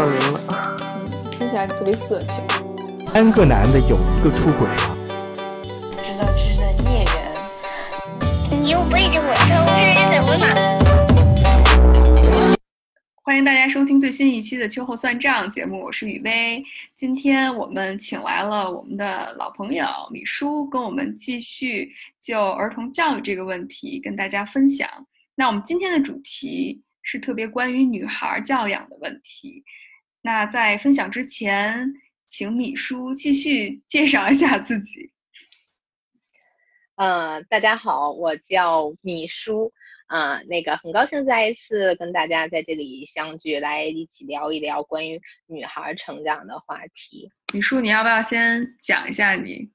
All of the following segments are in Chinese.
段名了。嗯，听起来特别色情。三个男的有一个出轨了。知道是在孽缘。你又背着我偷吃，怎么嘛？欢迎大家收听最新一期的《秋后算账》节目，我是雨薇。今天我们请来了我们的老朋友米叔，跟我们继续就儿童教育这个问题跟大家分享。那我们今天的主题是特别关于女孩教养的问题。那在分享之前，请米叔继续介绍一下自己。呃，大家好，我叫米叔。啊，那个很高兴再一次跟大家在这里相聚，来一起聊一聊关于女孩成长的话题。米叔，你要不要先讲一下你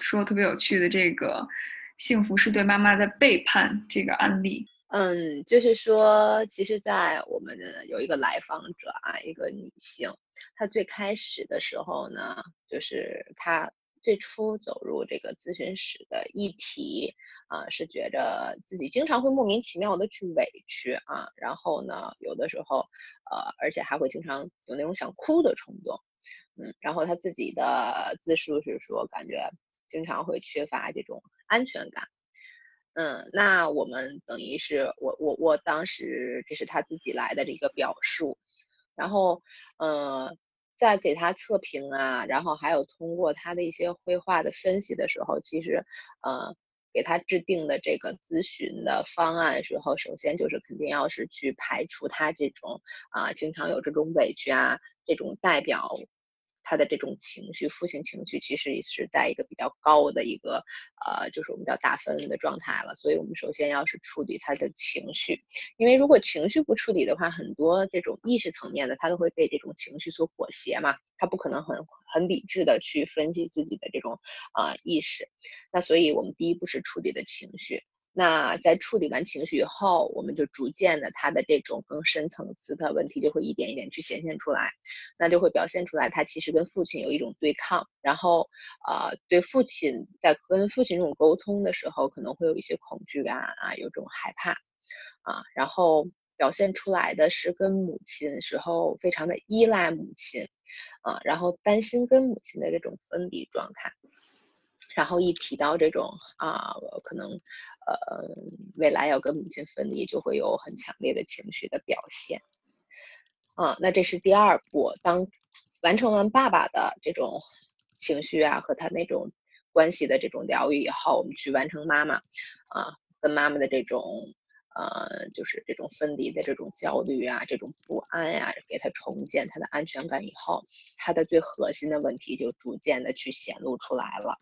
说特别有趣的这个“幸福是对妈妈的背叛”这个案例？嗯，就是说，其实，在我们的有一个来访者啊，一个女性，她最开始的时候呢，就是她。最初走入这个咨询室的议题啊，是觉着自己经常会莫名其妙的去委屈啊，然后呢，有的时候呃，而且还会经常有那种想哭的冲动，嗯，然后他自己的自述是说，感觉经常会缺乏这种安全感，嗯，那我们等于是我我我当时这是他自己来的这个表述，然后嗯。在给他测评啊，然后还有通过他的一些绘画的分析的时候，其实，呃，给他制定的这个咨询的方案时候，首先就是肯定要是去排除他这种啊，经常有这种委屈啊，这种代表。他的这种情绪，负性情绪其实也是在一个比较高的一个，呃，就是我们叫大分的状态了。所以我们首先要是处理他的情绪，因为如果情绪不处理的话，很多这种意识层面的他都会被这种情绪所裹挟嘛，他不可能很很理智的去分析自己的这种啊意识。那所以我们第一步是处理的情绪。那在处理完情绪以后，我们就逐渐的，他的这种更深层次的问题就会一点一点去显现出来，那就会表现出来，他其实跟父亲有一种对抗，然后呃，对父亲在跟父亲这种沟通的时候，可能会有一些恐惧感啊，有种害怕啊，然后表现出来的是跟母亲时候非常的依赖母亲啊，然后担心跟母亲的这种分离状态。然后一提到这种啊，可能呃未来要跟母亲分离，就会有很强烈的情绪的表现。啊，那这是第二步。当完成完爸爸的这种情绪啊和他那种关系的这种疗愈以后，我们去完成妈妈啊跟妈妈的这种。呃，就是这种分离的这种焦虑啊，这种不安呀，给他重建他的安全感以后，他的最核心的问题就逐渐的去显露出来了，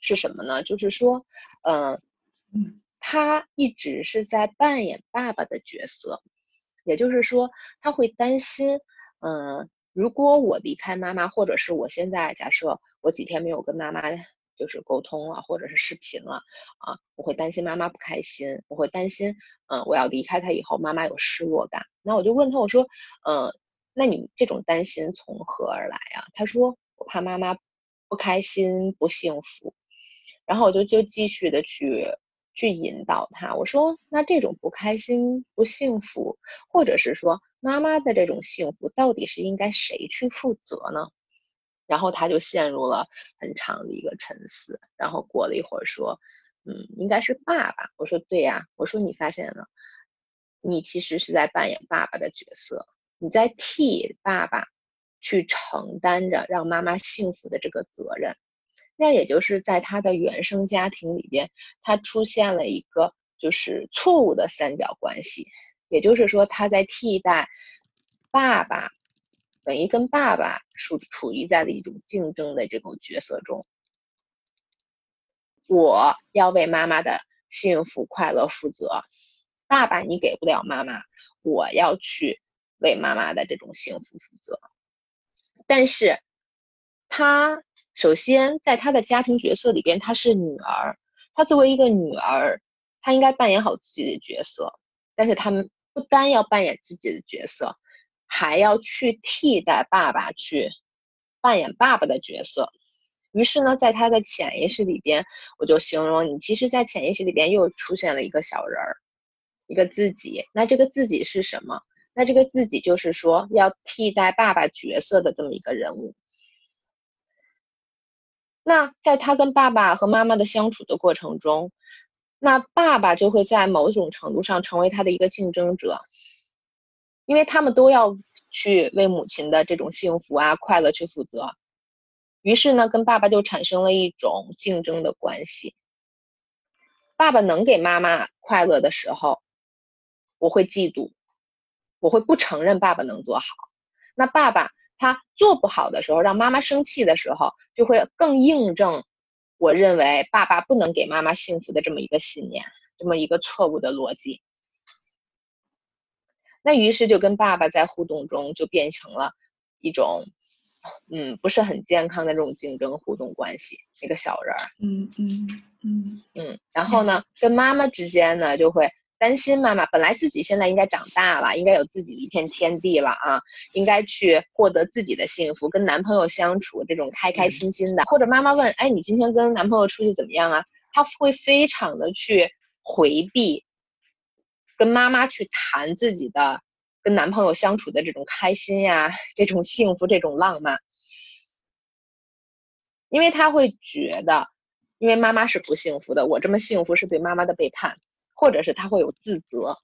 是什么呢？就是说，嗯，他一直是在扮演爸爸的角色，也就是说，他会担心，嗯，如果我离开妈妈，或者是我现在假设我几天没有跟妈妈。就是沟通了，或者是视频了啊，我会担心妈妈不开心，我会担心，嗯，我要离开他以后，妈妈有失落感。那我就问他，我说，嗯，那你这种担心从何而来啊？他说，我怕妈妈不开心、不幸福。然后我就就继续的去去引导他，我说，那这种不开心、不幸福，或者是说妈妈的这种幸福，到底是应该谁去负责呢？然后他就陷入了很长的一个沉思，然后过了一会儿说：“嗯，应该是爸爸。”我说：“对呀。”我说：“你发现了，你其实是在扮演爸爸的角色，你在替爸爸去承担着让妈妈幸福的这个责任。那也就是在他的原生家庭里边，他出现了一个就是错误的三角关系，也就是说他在替代爸爸。”等于跟爸爸处处于在的一种竞争的这种角色中，我要为妈妈的幸福快乐负责，爸爸你给不了妈妈，我要去为妈妈的这种幸福负责。但是，他首先在他的家庭角色里边，她是女儿，她作为一个女儿，她应该扮演好自己的角色。但是他们不单要扮演自己的角色。还要去替代爸爸去扮演爸爸的角色，于是呢，在他的潜意识里边，我就形容你，其实，在潜意识里边又出现了一个小人儿，一个自己。那这个自己是什么？那这个自己就是说要替代爸爸角色的这么一个人物。那在他跟爸爸和妈妈的相处的过程中，那爸爸就会在某种程度上成为他的一个竞争者，因为他们都要去为母亲的这种幸福啊、快乐去负责。于是呢，跟爸爸就产生了一种竞争的关系。爸爸能给妈妈快乐的时候，我会嫉妒，我会不承认爸爸能做好。那爸爸他做不好的时候，让妈妈生气的时候，就会更印证我认为爸爸不能给妈妈幸福的这么一个信念，这么一个错误的逻辑。那于是就跟爸爸在互动中就变成了一种。嗯，不是很健康的这种竞争互动关系，那个小人儿，嗯嗯嗯嗯，然后呢，跟妈妈之间呢，就会担心妈妈本来自己现在应该长大了，应该有自己的一片天地了啊，应该去获得自己的幸福，跟男朋友相处这种开开心心的，或者妈妈问，哎，你今天跟男朋友出去怎么样啊？他会非常的去回避，跟妈妈去谈自己的。跟男朋友相处的这种开心呀，这种幸福，这种浪漫，因为他会觉得，因为妈妈是不幸福的，我这么幸福是对妈妈的背叛，或者是他会有自责。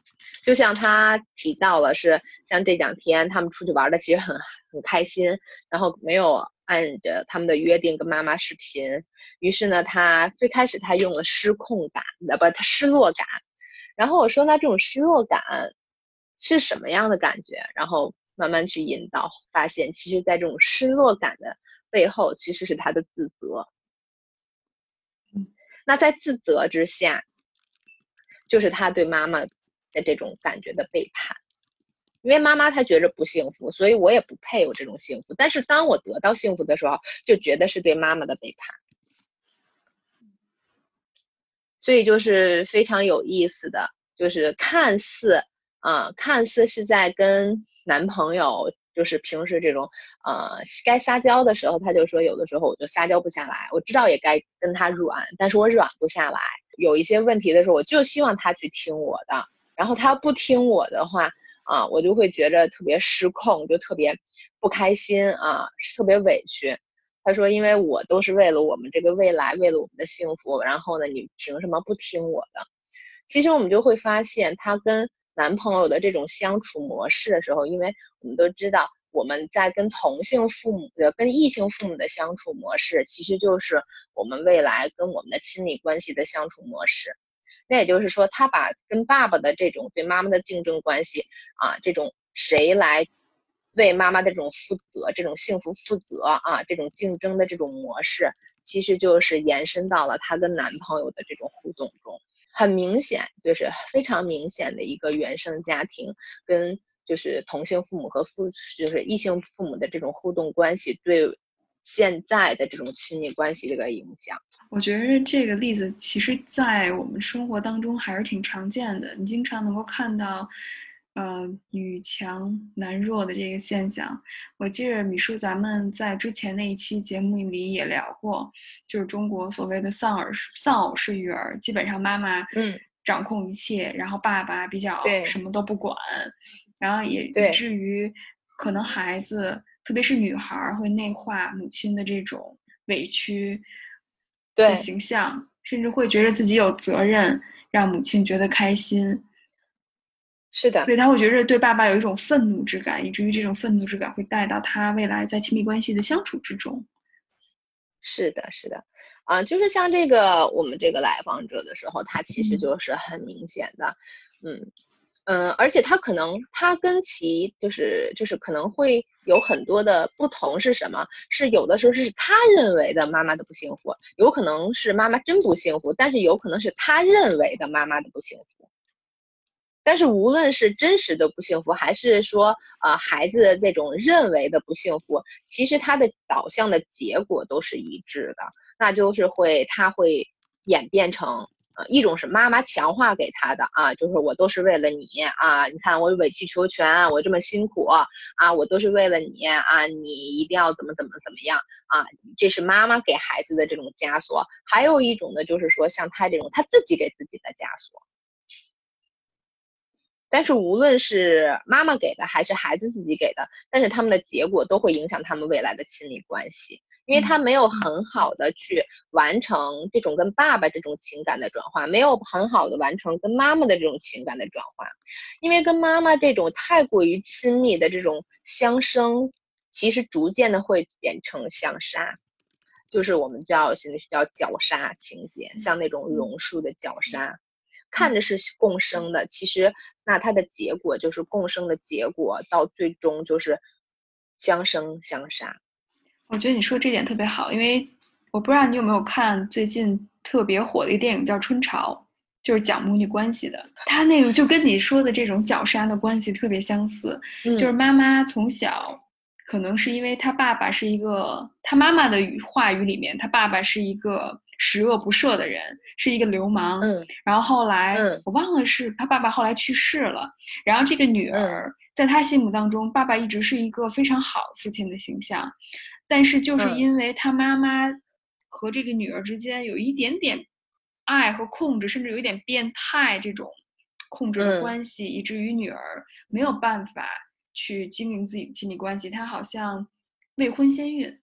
就像他提到了，是像这两天他们出去玩的其实很很开心，然后没有按着他们的约定跟妈妈视频，于是呢，他最开始他用了失控感，呃，不，他失落感。然后我说，那这种失落感。是什么样的感觉？然后慢慢去引导，发现其实，在这种失落感的背后，其实是他的自责。那在自责之下，就是他对妈妈的这种感觉的背叛。因为妈妈她觉着不幸福，所以我也不配有这种幸福。但是当我得到幸福的时候，就觉得是对妈妈的背叛。所以就是非常有意思的，就是看似。啊，看似是在跟男朋友，就是平时这种，呃，该撒娇的时候，他就说有的时候我就撒娇不下来。我知道也该跟他软，但是我软不下来。有一些问题的时候，我就希望他去听我的。然后他不听我的话，啊，我就会觉得特别失控，就特别不开心啊，特别委屈。他说，因为我都是为了我们这个未来，为了我们的幸福，然后呢，你凭什么不听我的？其实我们就会发现，他跟。男朋友的这种相处模式的时候，因为我们都知道，我们在跟同性父母的、跟异性父母的相处模式，其实就是我们未来跟我们的亲密关系的相处模式。那也就是说，他把跟爸爸的这种对妈妈的竞争关系啊，这种谁来为妈妈的这种负责、这种幸福负责啊，这种竞争的这种模式，其实就是延伸到了她跟男朋友的这种互动中。很明显，就是非常明显的一个原生家庭跟就是同性父母和父就是异性父母的这种互动关系对现在的这种亲密关系这个影响。我觉得这个例子其实，在我们生活当中还是挺常见的，你经常能够看到。呃，女强男弱的这个现象，我记着米叔咱们在之前那一期节目里也聊过，就是中国所谓的丧儿丧偶式育儿，基本上妈妈嗯。掌控一切，然后爸爸比较什么都不管，然后也以至于可能孩子，特别是女孩会内化母亲的这种委屈的形象，甚至会觉得自己有责任让母亲觉得开心。是的，所以他会觉得对爸爸有一种愤怒之感，以至于这种愤怒之感会带到他未来在亲密关系的相处之中。是的，是的，啊，就是像这个我们这个来访者的时候，他其实就是很明显的，嗯嗯，而且他可能他跟其就是就是可能会有很多的不同是什么？是有的时候是他认为的妈妈的不幸福，有可能是妈妈真不幸福，但是有可能是他认为的妈妈的不幸福。但是无论是真实的不幸福，还是说呃孩子这种认为的不幸福，其实它的导向的结果都是一致的，那就是会他会演变成呃一种是妈妈强化给他的啊，就是我都是为了你啊，你看我委曲求全，我这么辛苦啊，我都是为了你啊，你一定要怎么怎么怎么样啊，这是妈妈给孩子的这种枷锁。还有一种呢，就是说像他这种他自己给自己的枷锁。但是无论是妈妈给的还是孩子自己给的，但是他们的结果都会影响他们未来的亲密关系，因为他没有很好的去完成这种跟爸爸这种情感的转化，没有很好的完成跟妈妈的这种情感的转化，因为跟妈妈这种太过于亲密的这种相生，其实逐渐的会变成相杀。就是我们叫心理学叫绞杀情节，像那种榕树的绞杀，看着是共生的，其实那它的结果就是共生的结果，到最终就是相生相杀。我觉得你说这点特别好，因为我不知道你有没有看最近特别火的一个电影叫《春潮》，就是讲母女关系的，它那个就跟你说的这种绞杀的关系特别相似，就是妈妈从小。可能是因为他爸爸是一个，他妈妈的语话语里面，他爸爸是一个十恶不赦的人，是一个流氓。嗯，然后后来我忘了是他爸爸后来去世了，然后这个女儿在他心目当中，爸爸一直是一个非常好父亲的形象，但是就是因为他妈妈和这个女儿之间有一点点爱和控制，甚至有一点变态这种控制的关系，以至于女儿没有办法。去经营自己的亲密关系，她好像未婚先孕，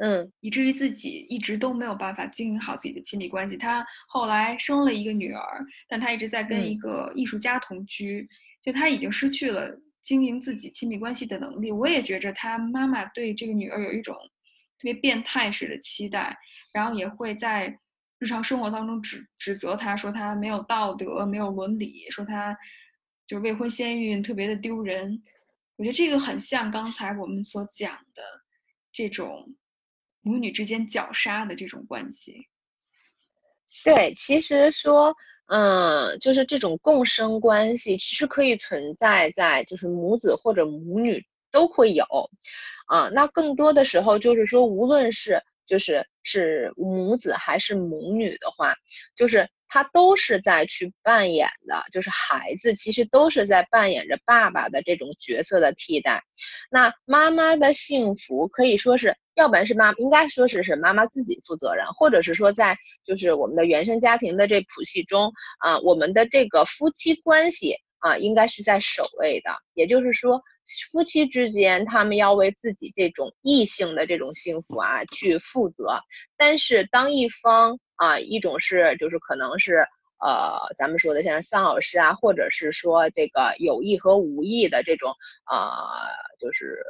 嗯，以至于自己一直都没有办法经营好自己的亲密关系。他后来生了一个女儿，但他一直在跟一个艺术家同居，就他已经失去了经营自己亲密关系的能力。我也觉着他妈妈对这个女儿有一种特别变态式的期待，然后也会在日常生活当中指指责他说他没有道德、没有伦理，说他。就是未婚先孕特别的丢人，我觉得这个很像刚才我们所讲的这种母女之间绞杀的这种关系。对，其实说，嗯，就是这种共生关系，其实可以存在在就是母子或者母女都会有，啊，那更多的时候就是说，无论是就是是母子还是母女的话，就是。他都是在去扮演的，就是孩子其实都是在扮演着爸爸的这种角色的替代。那妈妈的幸福可以说是，要不然是妈，应该说是是妈妈自己负责任，或者是说在就是我们的原生家庭的这谱系中啊，我们的这个夫妻关系啊，应该是在首位的。也就是说，夫妻之间他们要为自己这种异性的这种幸福啊去负责。但是当一方啊，一种是就是可能是呃，咱们说的像丧偶式啊，或者是说这个有意和无意的这种呃，就是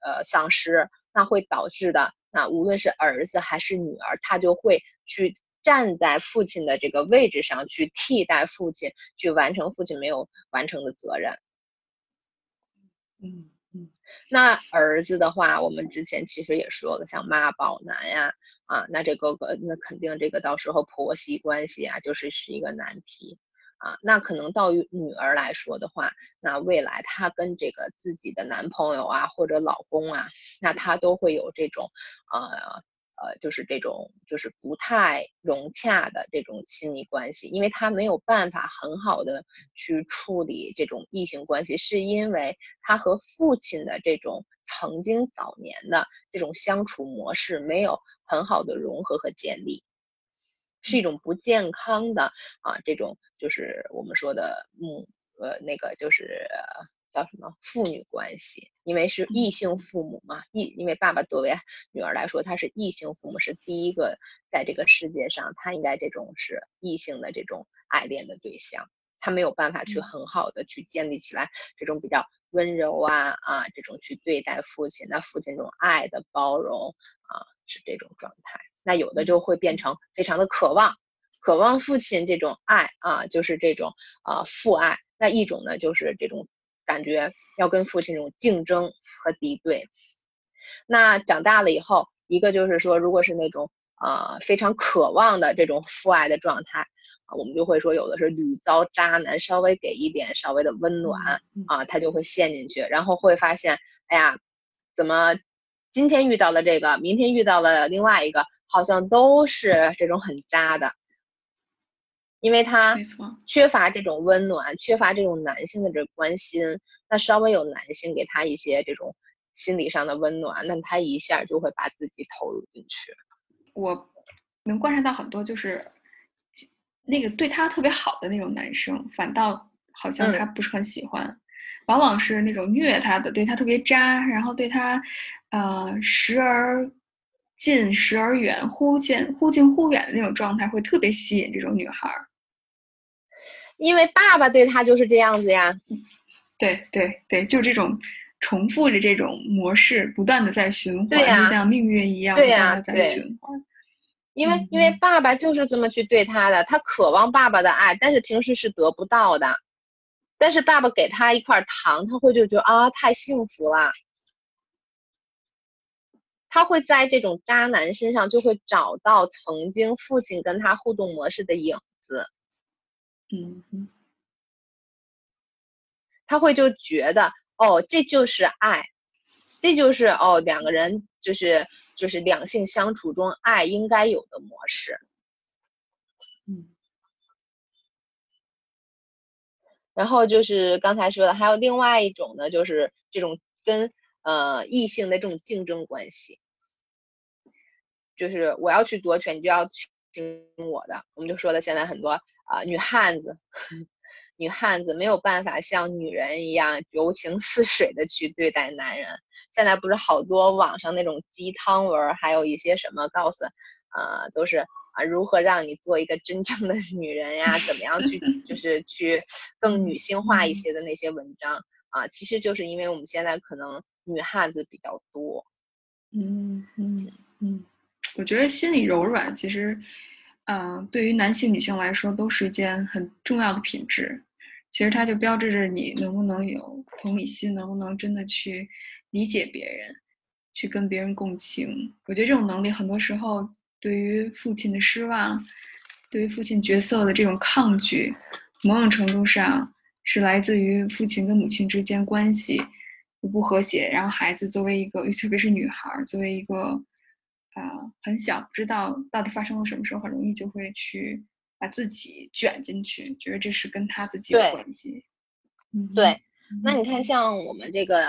呃丧失，那会导致的，那无论是儿子还是女儿，他就会去站在父亲的这个位置上去替代父亲，去完成父亲没有完成的责任。嗯。嗯，那儿子的话，我们之前其实也说了，像妈宝男呀，啊，那这哥哥那肯定这个到时候婆媳关系啊，就是是一个难题啊。那可能到于女儿来说的话，那未来她跟这个自己的男朋友啊或者老公啊，那她都会有这种呃。呃，就是这种就是不太融洽的这种亲密关系，因为他没有办法很好的去处理这种异性关系，是因为他和父亲的这种曾经早年的这种相处模式没有很好的融合和建立，是一种不健康的啊，这种就是我们说的母呃那个就是。叫什么父女关系？因为是异。性父母嘛，异因为爸爸作为女儿来说，他是异性父母，是第一个在这个世界上，他应该这种是异性的这种爱恋的对象，他没有办法去很好的去建立起来这种比较温柔啊啊这种去对待父亲，那父亲这种爱的包容啊是这种状态，那有的就会变成非常的渴望，渴望父亲这种爱啊，就是这种啊父爱，那一种呢就是这种。感觉要跟父亲这种竞争和敌对，那长大了以后，一个就是说，如果是那种呃非常渴望的这种父爱的状态啊，我们就会说有的是屡遭渣男，稍微给一点稍微的温暖啊，他就会陷进去，然后会发现，哎呀，怎么今天遇到了这个，明天遇到了另外一个，好像都是这种很渣的。因为他缺乏这种温暖，缺乏这种男性的这关心，那稍微有男性给他一些这种心理上的温暖，那他一下就会把自己投入进去。我能观察到很多，就是那个对他特别好的那种男生，反倒好像他不是很喜欢，往往是那种虐他的，对他特别渣，然后对他呃时而近时而远，忽近忽近忽远的那种状态，会特别吸引这种女孩儿。因为爸爸对他就是这样子呀。对对对，就这种重复着这种模式，不断的在循环，就像命运一样，不对呀断的在对循环。因为因为爸爸就是这么去对他的，他渴望爸爸的爱，但是平时是得不到的。但是爸爸给他一块糖，他会就觉得啊太幸福了。他会在这种渣男身上就会找到曾经父亲跟他互动模式的影子，嗯嗯他会就觉得哦这就是爱，这就是哦两个人就是就是两性相处中爱应该有的模式。嗯然后就是刚才说的，还有另外一种呢，就是这种跟呃异性的这种竞争关系，就是我要去夺权，你就要去听我的。我们就说了，现在很多啊、女汉子，女汉子没有办法像女人一样柔情似水的去对待男人。现在不是好多网上那种鸡汤文儿，还有一些什么告诉，呃，都是啊如何让你做一个真正的女人呀，怎么样去就 是去更女性化一些的那些文章啊，其实就是因为我们现在可能女汉子比较多。嗯嗯嗯，我觉得心理柔软其实，嗯、对于男性、女性来说都是一件很重要的品质。其实它就标志着你能不能有同理心，能不能真的去理解别人，去跟别人共情。我觉得这种能力很多时候对于父亲的失望，对于父亲角色的这种抗拒，某种程度上是来自于父亲跟母亲之间关系不和谐，然后孩子作为一个，特别是女孩儿，作为一个啊、呃很小，不知道到底发生了什么时候，很容易就会去把自己卷进去，觉得这是跟他自己有关系。嗯，对，那你看，像我们这个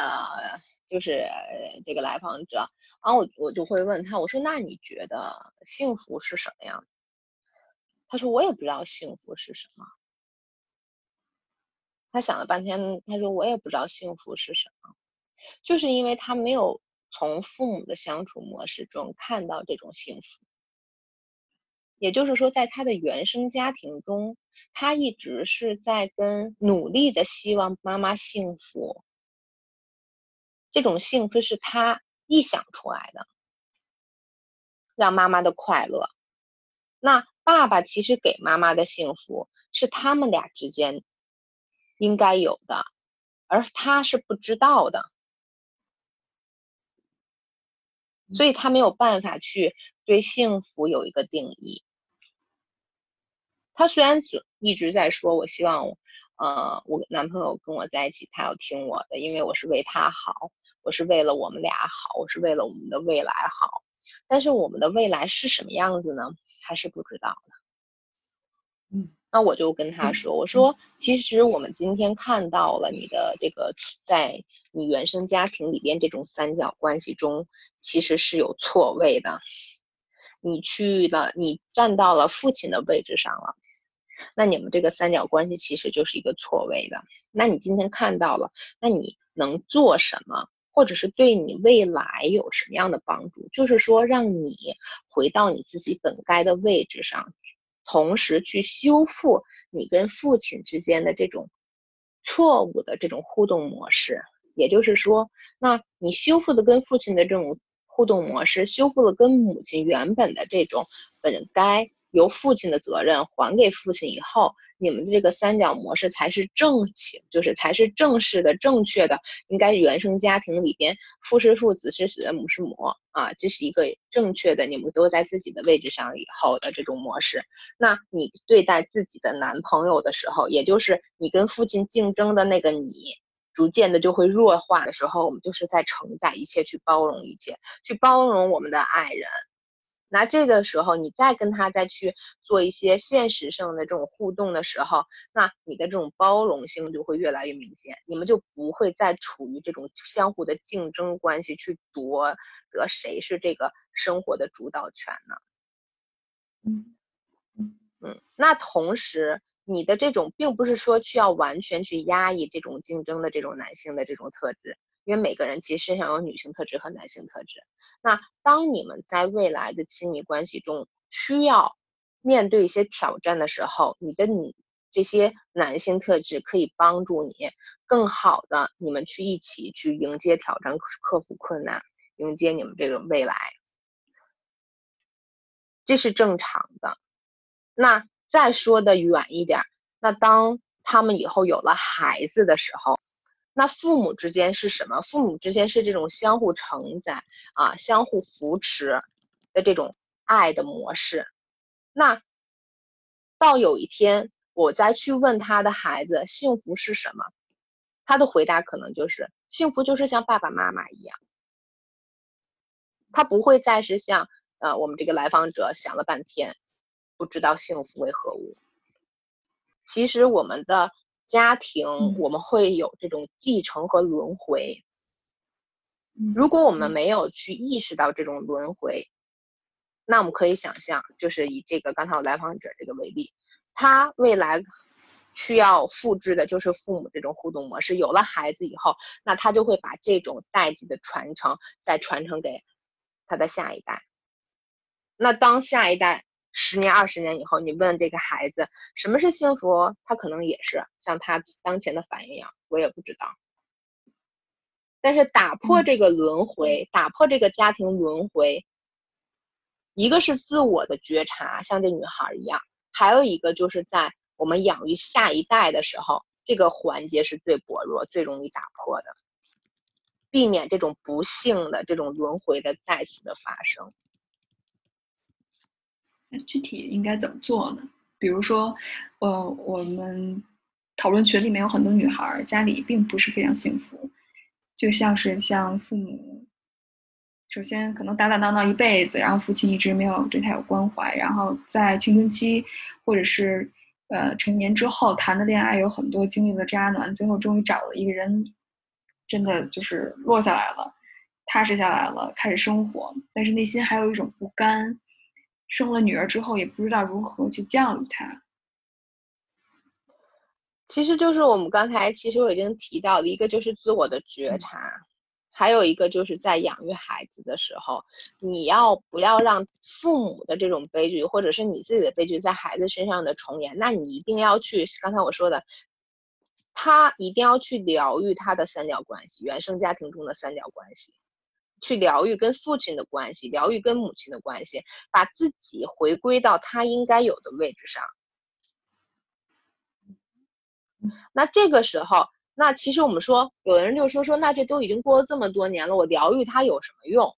就是这个来访者，然后我我就会问他，我说那你觉得幸福是什么样的？他说我也不知道幸福是什么。他想了半天，他说我也不知道幸福是什么，就是因为他没有从父母的相处模式中看到这种幸福。也就是说，在他的原生家庭中，他一直是在跟努力的希望妈妈幸福，这种幸福是他臆想出来的，让妈妈的快乐。那爸爸其实给妈妈的幸福是他们俩之间应该有的，而他是不知道的，所以他没有办法去对幸福有一个定义。他虽然只一直在说，我希望，呃，我男朋友跟我在一起，他要听我的，因为我是为他好，我是为了我们俩好，我是为了我们的未来好。但是我们的未来是什么样子呢？他是不知道的。嗯，那我就跟他说，我说，其实我们今天看到了你的这个在你原生家庭里边这种三角关系中，其实是有错位的。你去了，你站到了父亲的位置上了。那你们这个三角关系其实就是一个错位的。那你今天看到了，那你能做什么，或者是对你未来有什么样的帮助？就是说，让你回到你自己本该的位置上，同时去修复你跟父亲之间的这种错误的这种互动模式。也就是说，那你修复的跟父亲的这种互动模式，修复了跟母亲原本的这种本该。由父亲的责任还给父亲以后，你们的这个三角模式才是正情，就是才是正式的、正确的，应该原生家庭里边父是父，子是子，母是母啊，这是一个正确的，你们都在自己的位置上以后的这种模式。那你对待自己的男朋友的时候，也就是你跟父亲竞争的那个你，逐渐的就会弱化的时候，我们就是在承载一切，去包容一切，去包容我们的爱人。那这个时候，你再跟他再去做一些现实上的这种互动的时候，那你的这种包容性就会越来越明显，你们就不会再处于这种相互的竞争关系，去夺得谁是这个生活的主导权呢？嗯嗯，那同时你的这种并不是说需要完全去压抑这种竞争的这种男性的这种特质，因为每个人其实身上有女性特质和男性特质。那当你们在未来的亲密关系中需要面对一些挑战的时候，你的你这些男性特质可以帮助你更好的你们去一起去迎接挑战、克服困难、迎接你们这个未来，这是正常的。那。再说的远一点，那当他们以后有了孩子的时候，那父母之间是什么？父母之间是这种相互承载啊、相互扶持的这种爱的模式。那到有一天，我再去问他的孩子幸福是什么，他的回答可能就是幸福就是像爸爸妈妈一样。他不会再是像呃我们这个来访者想了半天。不知道幸福为何物。其实我们的家庭，我们会有这种继承和轮回。如果我们没有去意识到这种轮回，那我们可以想象，就是以这个刚才我来访者这个为例，他未来需要复制的就是父母这种互动模式。有了孩子以后，那他就会把这种代际的传承再传承给他的下一代。那当下一代。十年、二十年以后，你问这个孩子什么是幸福，他可能也是像他当前的反应一样，我也不知道。但是打破这个轮回，打破这个家庭轮回，一个是自我的觉察，像这女孩一样；还有一个就是在我们养育下一代的时候，这个环节是最薄弱、最容易打破的，避免这种不幸的这种轮回的再次的发生。具体应该怎么做呢？比如说，呃，我们讨论群里面有很多女孩家里并不是非常幸福，就像是像父母，首先可能打打闹闹一辈子，然后父亲一直没有对她有关怀，然后在青春期或者是呃成年之后谈的恋爱有很多经历了渣男，最后终于找了一个人，真的就是落下来了，踏实下来了，开始生活，但是内心还有一种不甘。生了女儿之后，也不知道如何去教育她。其实就是我们刚才其实我已经提到了一个，就是自我的觉察，还有一个就是在养育孩子的时候，你要不要让父母的这种悲剧，或者是你自己的悲剧在孩子身上的重演？那你一定要去，刚才我说的，他一定要去疗愈他的三角关系，原生家庭中的三角关系。去疗愈跟父亲的关系，疗愈跟母亲的关系，把自己回归到他应该有的位置上。那这个时候，那其实我们说，有的人就说说，那这都已经过了这么多年了，我疗愈他有什么用？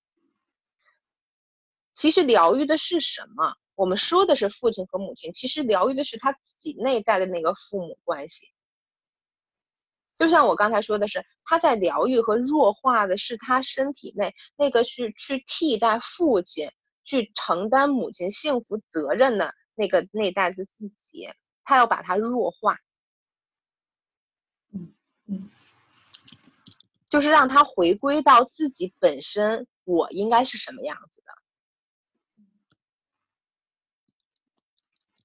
其实疗愈的是什么？我们说的是父亲和母亲，其实疗愈的是他自己内在的那个父母关系。就像我刚才说的是，他在疗愈和弱化的是他身体内那个去去替代父亲、去承担母亲幸福责任的那个内在的自己，他要把它弱化，嗯嗯，就是让他回归到自己本身，我应该是什么样子的，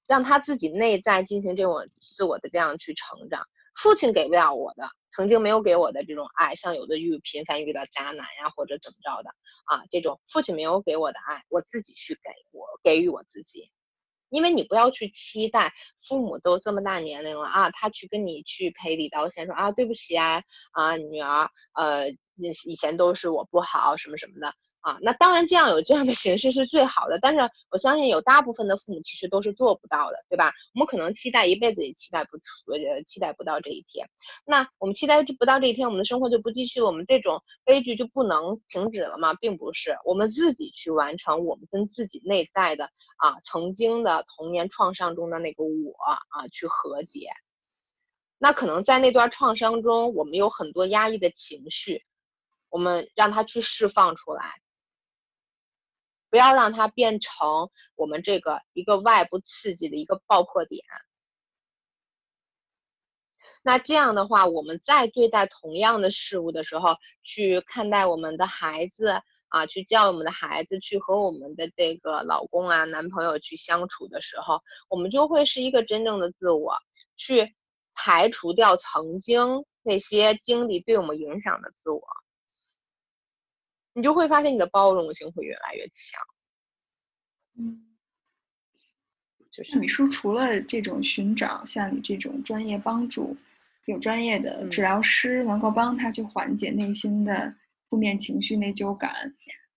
让他自己内在进行这种自我的这样去成长。父亲给不了我的，曾经没有给我的这种爱，像有的遇频繁遇到渣男呀，或者怎么着的啊，这种父亲没有给我的爱，我自己去给我给予我自己，因为你不要去期待父母都这么大年龄了啊，他去跟你去赔礼道歉，说啊对不起啊啊女儿，呃以前都是我不好什么什么的。啊，那当然，这样有这样的形式是最好的，但是我相信有大部分的父母其实都是做不到的，对吧？我们可能期待一辈子也期待不出，呃，期待不到这一天。那我们期待不到这一天，我们的生活就不继续，我们这种悲剧就不能停止了吗？并不是，我们自己去完成我们跟自己内在的啊，曾经的童年创伤中的那个我啊，去和解。那可能在那段创伤中，我们有很多压抑的情绪，我们让它去释放出来。不要让它变成我们这个一个外部刺激的一个爆破点。那这样的话，我们在对待同样的事物的时候，去看待我们的孩子啊，去教育我们的孩子，去和我们的这个老公啊、男朋友去相处的时候，我们就会是一个真正的自我，去排除掉曾经那些经历对我们影响的自我，你就会发现你的包容性会越来越强。嗯，就是那米叔除了这种寻找像你这种专业帮助，有专业的治疗师能够帮他去缓解内心的负面情绪、内疚感，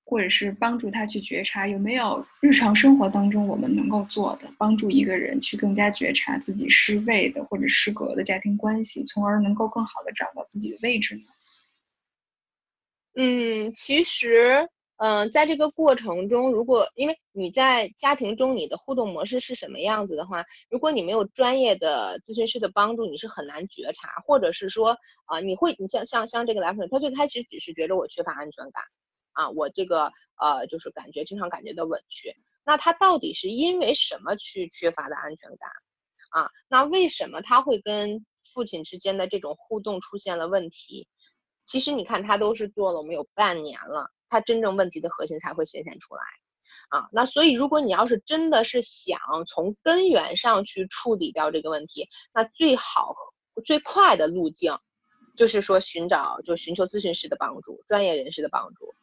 或者是帮助他去觉察，有没有日常生活当中我们能够做的，帮助一个人去更加觉察自己失位的或者失格的家庭关系，从而能够更好的找到自己的位置呢？嗯，其实，嗯、在这个过程中，如果因为你在家庭中你的互动模式是什么样子的话，如果你没有专业的咨询师的帮助，你是很难觉察，或者是说，啊、你会，你像像像这个来访者，他最开始只是觉得我缺乏安全感，啊，我这个呃就是感觉经常感觉到委屈，那他到底是因为什么去缺乏的安全感？啊，那为什么他会跟父亲之间的这种互动出现了问题？其实你看，他都是做了我们有半年了，他真正问题的核心才会显现出来，啊，那所以如果你要是真的是想从根源上去处理掉这个问题，那最好最快的路径，就是说寻找就寻求咨询师的帮助，专业人士的帮助，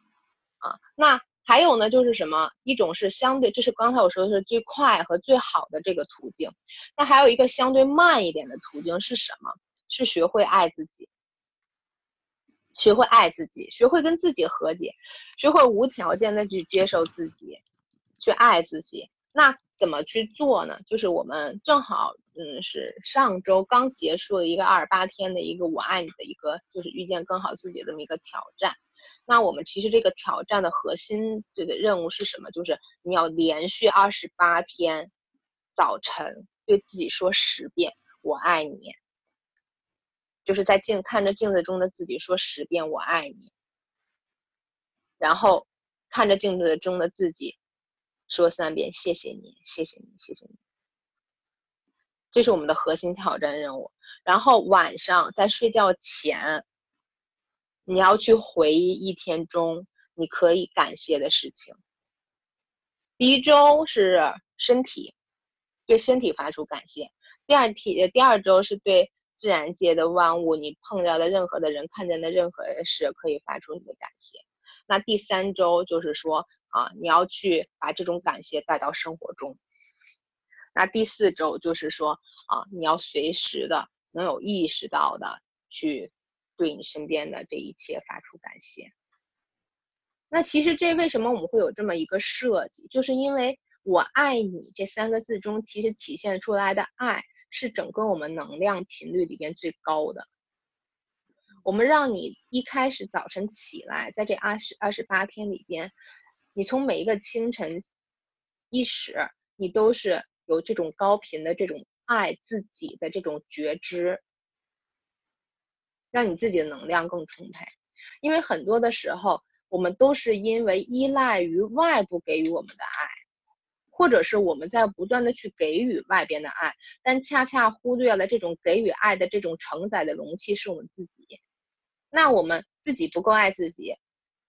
啊，那还有呢，就是什么？一种是相对，这是刚才我说的是最快和最好的这个途径，那还有一个相对慢一点的途径是什么？是学会爱自己。学会爱自己，学会跟自己和解，学会无条件的去接受自己，去爱自己。那怎么去做呢？就是我们正好，嗯，是上周刚结束了一个二十八天的一个“我爱你”的一个，就是遇见更好自己这么一个挑战。那我们其实这个挑战的核心这个任务是什么？就是你要连续二十八天，早晨对自己说十遍“我爱你”。就是在镜看着镜子中的自己说十遍我爱你，然后看着镜子中的自己说三遍谢谢你，谢谢你，谢谢你。这是我们的核心挑战任务。然后晚上在睡觉前，你要去回忆一天中你可以感谢的事情。第一周是身体，对身体发出感谢；第二题，第二周是对。自然界的万物，你碰着的任何的人，看见的任何的事，可以发出你的感谢。那第三周就是说啊，你要去把这种感谢带到生活中。那第四周就是说啊，你要随时的能有意识到的去对你身边的这一切发出感谢。那其实这为什么我们会有这么一个设计，就是因为我爱你这三个字中，其实体现出来的爱。是整个我们能量频率里边最高的。我们让你一开始早晨起来，在这二十二十八天里边，你从每一个清晨伊始，你都是有这种高频的这种爱自己的这种觉知，让你自己的能量更充沛。因为很多的时候，我们都是因为依赖于外部给予我们的爱。或者是我们在不断的去给予外边的爱，但恰恰忽略了这种给予爱的这种承载的容器是我们自己。那我们自己不够爱自己，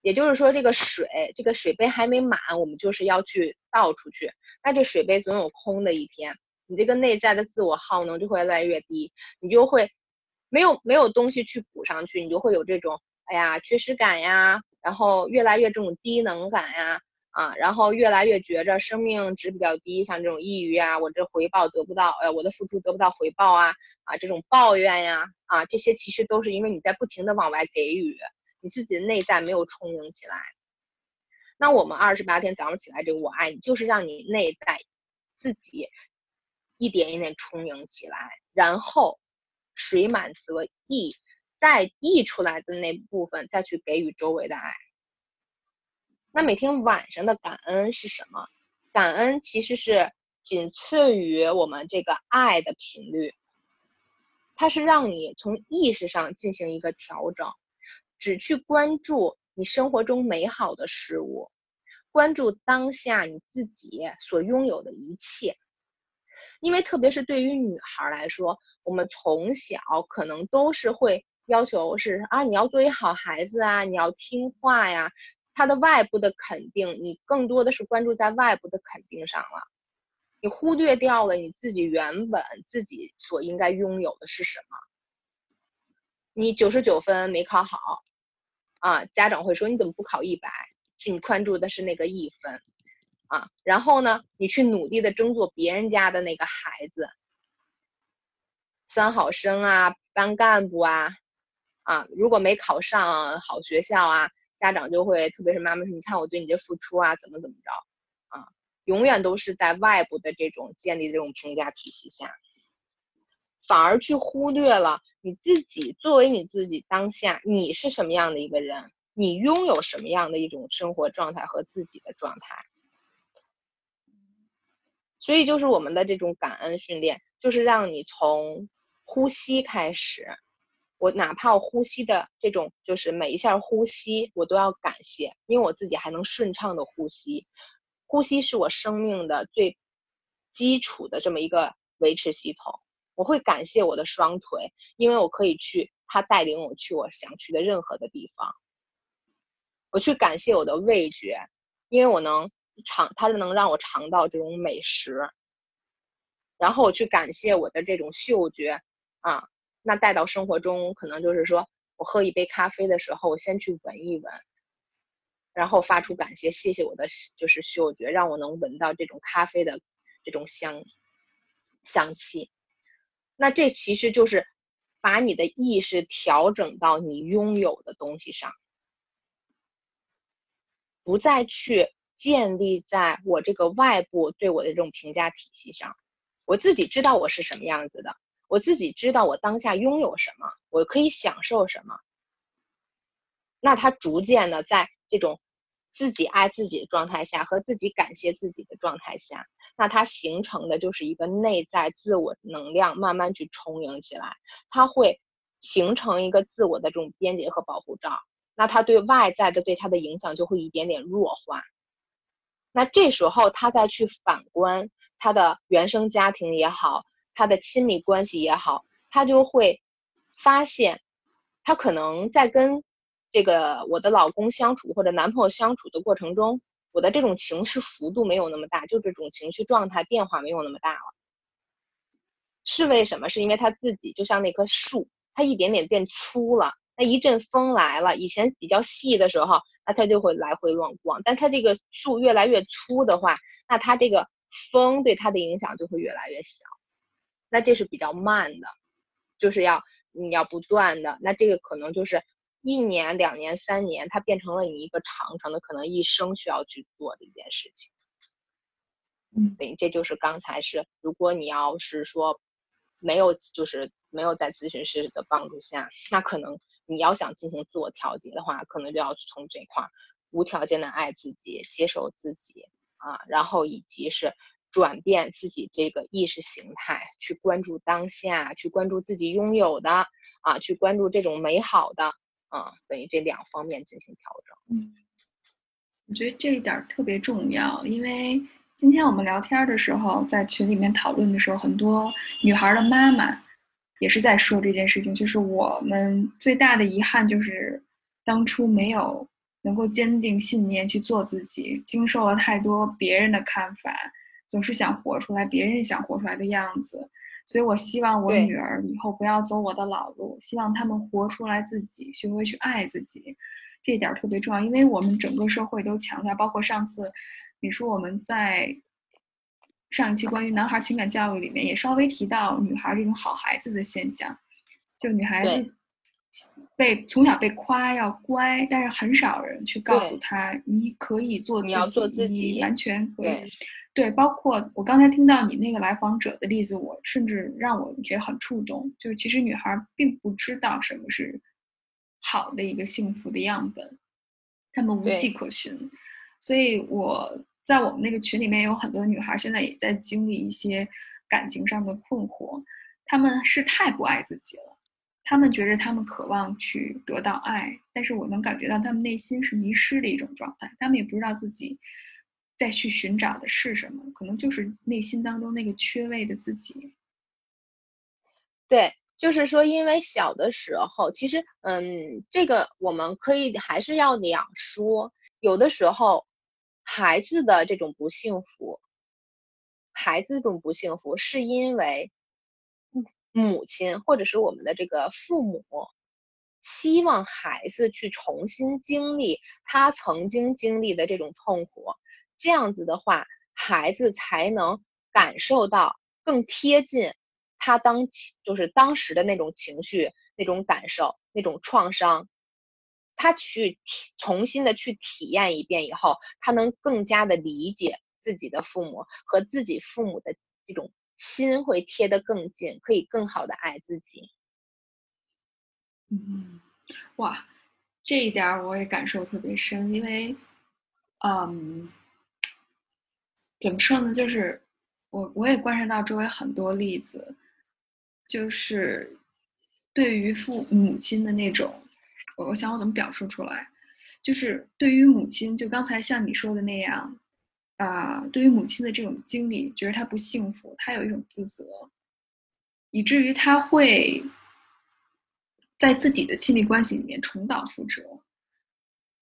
也就是说这个水，这个水杯还没满，我们就是要去倒出去。那这水杯总有空的一天，你这个内在的自我耗能就会越来越低，你就会没有没有东西去补上去，你就会有这种哎呀缺失感呀，然后越来越这种低能感呀。啊，然后越来越觉着生命值比较低，像这种抑郁啊，我这回报得不到，呃，我的付出得不到回报啊，啊，这种抱怨呀，啊，这些其实都是因为你在不停的往外给予，你自己的内在没有充盈起来。那我们二十八天早上起来这个我爱你，就是让你内在自己一点一点充盈起来，然后水满则溢，再溢出来的那部分再去给予周围的爱。那每天晚上的感恩是什么？感恩其实是仅次于我们这个爱的频率，它是让你从意识上进行一个调整，只去关注你生活中美好的事物，关注当下你自己所拥有的一切。因为特别是对于女孩来说，我们从小可能都是会要求是啊，你要做一好孩子啊，你要听话呀。他的外部的肯定，你更多的是关注在外部的肯定上了，你忽略掉了你自己原本自己所应该拥有的是什么。你九十九分没考好，啊，家长会说你怎么不考一百？是你关注的是那个一分，啊，然后呢，你去努力的争做别人家的那个孩子，三好生啊，班干部啊，啊，如果没考上好学校啊。家长就会，特别是妈妈说：“你看我对你这付出啊，怎么怎么着啊？”永远都是在外部的这种建立这种评价体系下，反而去忽略了你自己作为你自己当下你是什么样的一个人，你拥有什么样的一种生活状态和自己的状态。所以就是我们的这种感恩训练，就是让你从呼吸开始。我哪怕我呼吸的这种，就是每一下呼吸，我都要感谢，因为我自己还能顺畅的呼吸。呼吸是我生命的最基础的这么一个维持系统。我会感谢我的双腿，因为我可以去，它带领我去我想去的任何的地方。我去感谢我的味觉，因为我能尝，它是能让我尝到这种美食。然后我去感谢我的这种嗅觉啊。那带到生活中，可能就是说我喝一杯咖啡的时候，我先去闻一闻，然后发出感谢，谢谢我的就是嗅觉，让我能闻到这种咖啡的这种香香气。那这其实就是把你的意识调整到你拥有的东西上，不再去建立在我这个外部对我的这种评价体系上。我自己知道我是什么样子的。我自己知道我当下拥有什么，我可以享受什么。那他逐渐的在这种自己爱自己的状态下和自己感谢自己的状态下，那他形成的就是一个内在自我能量慢慢去充盈起来，他会形成一个自我的这种边界和保护罩。那他对外在的对他的影响就会一点点弱化。那这时候他再去反观他的原生家庭也好。他的亲密关系也好，他就会发现，他可能在跟这个我的老公相处或者男朋友相处的过程中，我的这种情绪幅度没有那么大，就这种情绪状态变化没有那么大了。是为什么？是因为他自己就像那棵树，它一点点变粗了。那一阵风来了，以前比较细的时候，那它就会来回乱晃。但它这个树越来越粗的话，那它这个风对它的影响就会越来越小。那这是比较慢的，就是要你要不断的，那这个可能就是一年、两年、三年，它变成了你一个长长的，可能一生需要去做的一件事情。嗯，对，这就是刚才是，如果你要是说没有，就是没有在咨询师的帮助下，那可能你要想进行自我调节的话，可能就要从这块无条件的爱自己、接受自己啊，然后以及是。转变自己这个意识形态，去关注当下，去关注自己拥有的啊，去关注这种美好的啊，等于这两方面进行调整。嗯，我觉得这一点特别重要，因为今天我们聊天的时候，在群里面讨论的时候，很多女孩的妈妈也是在说这件事情，就是我们最大的遗憾就是当初没有能够坚定信念去做自己，经受了太多别人的看法。总是想活出来别人想活出来的样子，所以我希望我女儿以后不要走我的老路，希望他们活出来自己，学会去爱自己，这一点特别重要。因为我们整个社会都强调，包括上次你说我们在上一期关于男孩情感教育里面也稍微提到女孩这种好孩子的现象，就女孩子被从小被夸要乖，但是很少人去告诉她你可以做自己，你完全可以。对，包括我刚才听到你那个来访者的例子，我甚至让我觉得很触动。就是其实女孩并不知道什么是好的一个幸福的样本，她们无迹可寻。所以我在我们那个群里面有很多女孩，现在也在经历一些感情上的困惑。她们是太不爱自己了，她们觉得她们渴望去得到爱，但是我能感觉到她们内心是迷失的一种状态。她们也不知道自己。再去寻找的是什么？可能就是内心当中那个缺位的自己。对，就是说，因为小的时候，其实，嗯，这个我们可以还是要两说。有的时候孩子的这种不幸福，孩子这种不幸福是因为母亲或者是我们的这个父母。希望孩子去重新经历他曾经经历的这种痛苦，这样子的话，孩子才能感受到更贴近他当就是当时的那种情绪、那种感受、那种创伤。他去重新的去体验一遍以后，他能更加的理解自己的父母和自己父母的这种心会贴得更近，可以更好的爱自己。嗯，哇，这一点我也感受特别深，因为，嗯，怎么说呢？就是我我也观察到周围很多例子，就是对于父母亲的那种，我我想我怎么表述出来？就是对于母亲，就刚才像你说的那样，啊，对于母亲的这种经历，觉得她不幸福，她有一种自责，以至于她会。在自己的亲密关系里面重蹈覆辙，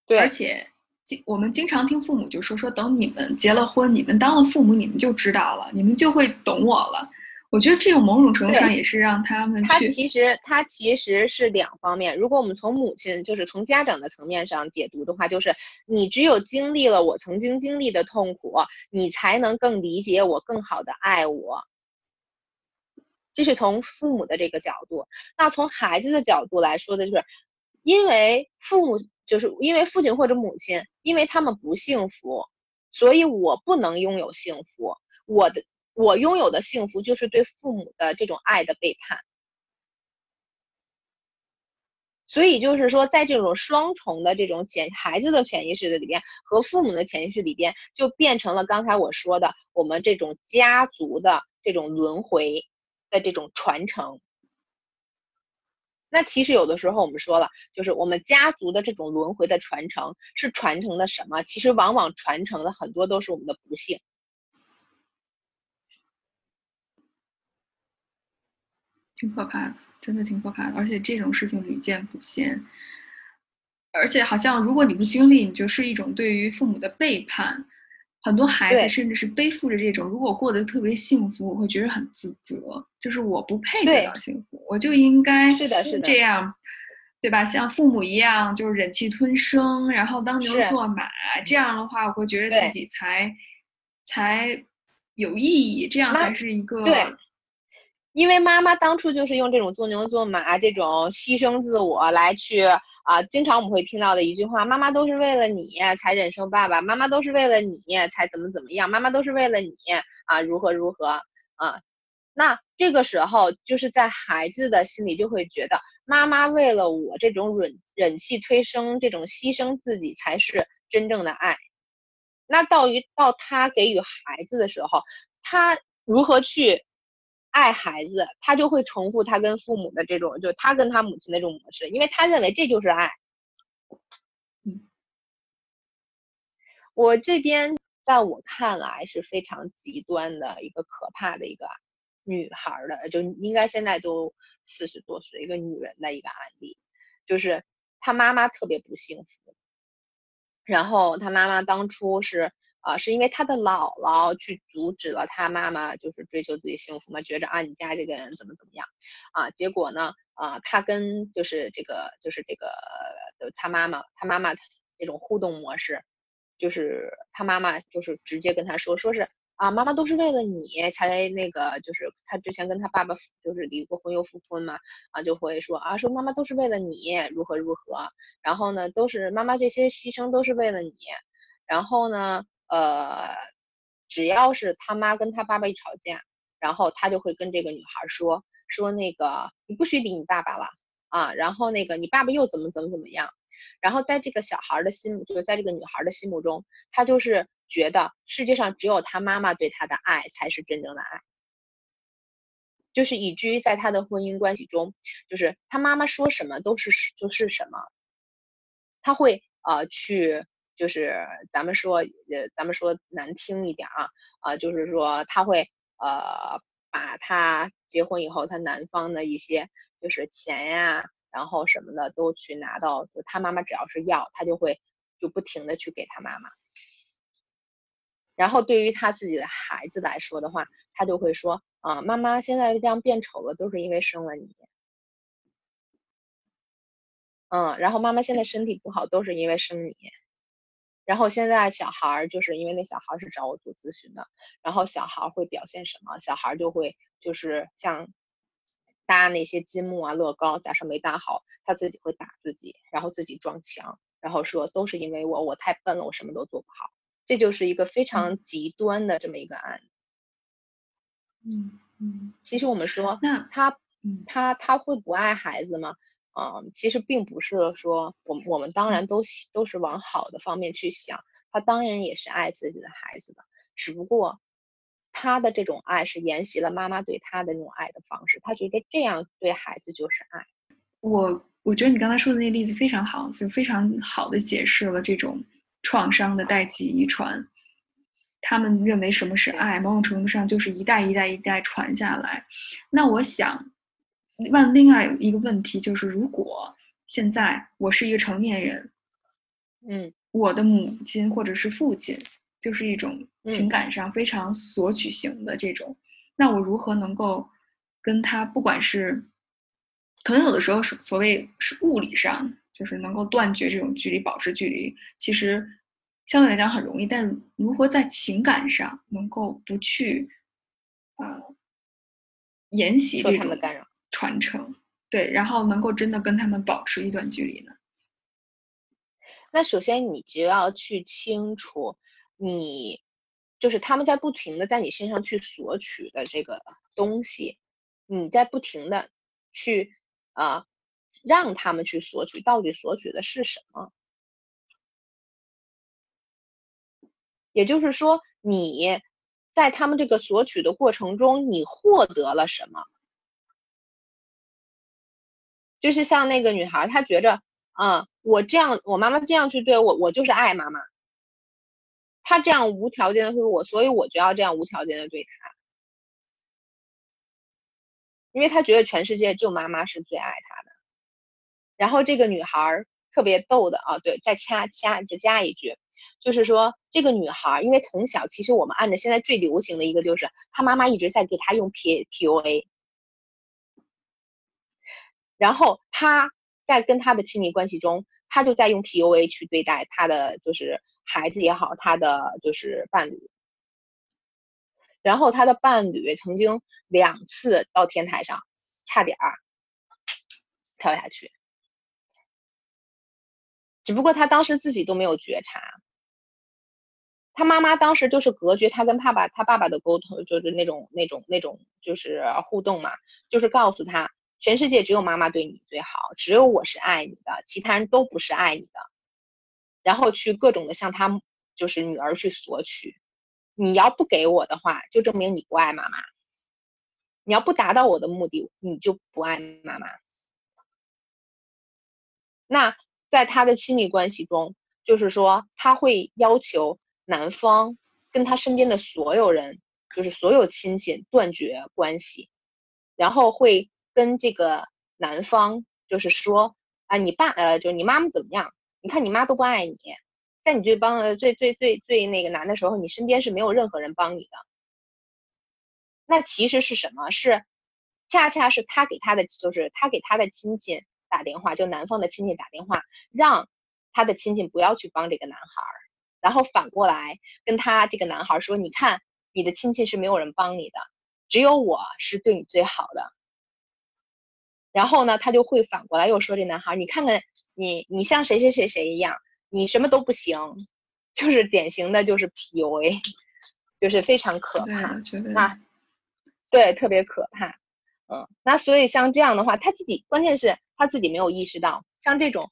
对，而且经我们经常听父母就说说，等你们结了婚，你们当了父母，你们就知道了，你们就会懂我了。我觉得这种某种程度上也是让他们他其实他其实是两方面。如果我们从母亲就是从家长的层面上解读的话，就是你只有经历了我曾经经历的痛苦，你才能更理解我，更好的爱我。这是从父母的这个角度，那从孩子的角度来说的就是，因为父母就是因为父亲或者母亲，因为他们不幸福，所以我不能拥有幸福。我的我拥有的幸福就是对父母的这种爱的背叛。所以就是说，在这种双重的这种潜孩子的潜意识的里边和父母的潜意识里边，就变成了刚才我说的我们这种家族的这种轮回。的这种传承，那其实有的时候我们说了，就是我们家族的这种轮回的传承是传承的什么？其实往往传承的很多都是我们的不幸，挺可怕的，真的挺可怕的。而且这种事情屡见不鲜，而且好像如果你不经历，你就是一种对于父母的背叛。很多孩子甚至是背负着这种，如果过得特别幸福，我会觉得很自责，就是我不配得到幸福，我就应该是的，是的这样，对吧？像父母一样，就是忍气吞声，然后当牛做马，这样的话，我会觉得自己才才有意义，这样才是一个对。因为妈妈当初就是用这种做牛做马，这种牺牲自我来去。啊，经常我们会听到的一句话：“妈妈都是为了你才忍受爸爸，妈妈都是为了你才怎么怎么样，妈妈都是为了你啊，如何如何啊。”那这个时候，就是在孩子的心里就会觉得，妈妈为了我这种忍忍气吞声，这种牺牲自己才是真正的爱。那到于到他给予孩子的时候，他如何去？爱孩子，他就会重复他跟父母的这种，就他跟他母亲那种模式，因为他认为这就是爱。我这边在我看来是非常极端的一个可怕的一个女孩的，就应该现在都四十多岁一个女人的一个案例，就是她妈妈特别不幸福，然后她妈妈当初是。啊，是因为他的姥姥去阻止了他妈妈，就是追求自己幸福嘛，觉着啊你家这个人怎么怎么样，啊，结果呢，啊，他跟就是这个就是这个他妈妈，他妈妈这种互动模式，就是他妈妈就是直接跟他说，说是啊，妈妈都是为了你才那个，就是他之前跟他爸爸就是离过婚又复婚嘛，啊，就会说啊，说妈妈都是为了你如何如何，然后呢，都是妈妈这些牺牲都是为了你，然后呢。呃，只要是他妈跟他爸爸一吵架，然后他就会跟这个女孩说说那个你不许理你爸爸了啊，然后那个你爸爸又怎么怎么怎么样，然后在这个小孩的心，就是在这个女孩的心目中，他就是觉得世界上只有他妈妈对他的爱才是真正的爱，就是以至于在他的婚姻关系中，就是他妈妈说什么都是就是什么，他会呃去。就是咱们说，呃，咱们说难听一点啊，啊，就是说他会呃把他结婚以后他男方的一些就是钱呀，然后什么的都去拿到，就他妈妈只要是要，他就会就不停的去给他妈妈。然后对于他自己的孩子来说的话，他就会说啊，妈妈现在这样变丑了，都是因为生了你。嗯，然后妈妈现在身体不好，都是因为生你。然后现在小孩儿就是因为那小孩儿是找我做咨询的，然后小孩儿会表现什么？小孩儿就会就是像搭那些积木啊、乐高，假设没搭好，他自己会打自己，然后自己撞墙，然后说都是因为我，我太笨了，我什么都做不好。这就是一个非常极端的这么一个案。嗯嗯，其实我们说，那他嗯他他会不爱孩子吗？嗯，其实并不是说我们我们当然都都是往好的方面去想，他当然也是爱自己的孩子的，只不过他的这种爱是沿袭了妈妈对他的那种爱的方式，他觉得这样对孩子就是爱。我我觉得你刚才说的那个例子非常好，就非常好的解释了这种创伤的代际遗传。他们认为什么是爱，某种程度上就是一代一代一代传下来。那我想。问另外一个问题就是，如果现在我是一个成年人，嗯，我的母亲或者是父亲就是一种情感上非常索取型的这种，那我如何能够跟他，不管是可能有的时候是所谓是物理上就是能够断绝这种距离，保持距离，其实相对来讲很容易，但是如何在情感上能够不去啊沿袭这种干扰？传承对，然后能够真的跟他们保持一段距离呢？那首先你就要去清楚，你就是他们在不停的在你身上去索取的这个东西，你在不停的去啊让他们去索取，到底索取的是什么？也就是说，你在他们这个索取的过程中，你获得了什么？就是像那个女孩，她觉着，啊，我这样，我妈妈这样去对我，我就是爱妈妈。她这样无条件的对我，所以我就要这样无条件的对她，因为她觉得全世界就妈妈是最爱她的。然后这个女孩特别逗的啊，对，再加加再加一句，就是说这个女孩，因为从小其实我们按照现在最流行的一个就是，她妈妈一直在给她用 P P U A。然后他在跟他的亲密关系中，他就在用 PUA 去对待他的就是孩子也好，他的就是伴侣。然后他的伴侣曾经两次到天台上，差点儿跳下去，只不过他当时自己都没有觉察。他妈妈当时就是隔绝他跟爸爸他爸爸的沟通，就是那种那种那种就是互动嘛，就是告诉他。全世界只有妈妈对你最好，只有我是爱你的，其他人都不是爱你的。然后去各种的向他就是女儿去索取，你要不给我的话，就证明你不爱妈妈。你要不达到我的目的，你就不爱妈妈。那在他的亲密关系中，就是说他会要求男方跟他身边的所有人，就是所有亲戚断绝关系，然后会。跟这个男方就是说啊，你爸呃，就你妈妈怎么样？你看你妈都不爱你，在你最帮呃最最最最那个难的时候，你身边是没有任何人帮你的。那其实是什么？是恰恰是他给他的，就是他给他的亲戚打电话，就男方的亲戚打电话，让他的亲戚不要去帮这个男孩儿，然后反过来跟他这个男孩说，你看你的亲戚是没有人帮你的，只有我是对你最好的。然后呢，他就会反过来又说这男孩，你看看你，你像谁谁谁谁一样，你什么都不行，就是典型的就是 PUA，就是非常可怕。那对，特别可怕。嗯，那所以像这样的话，他自己关键是他自己没有意识到，像这种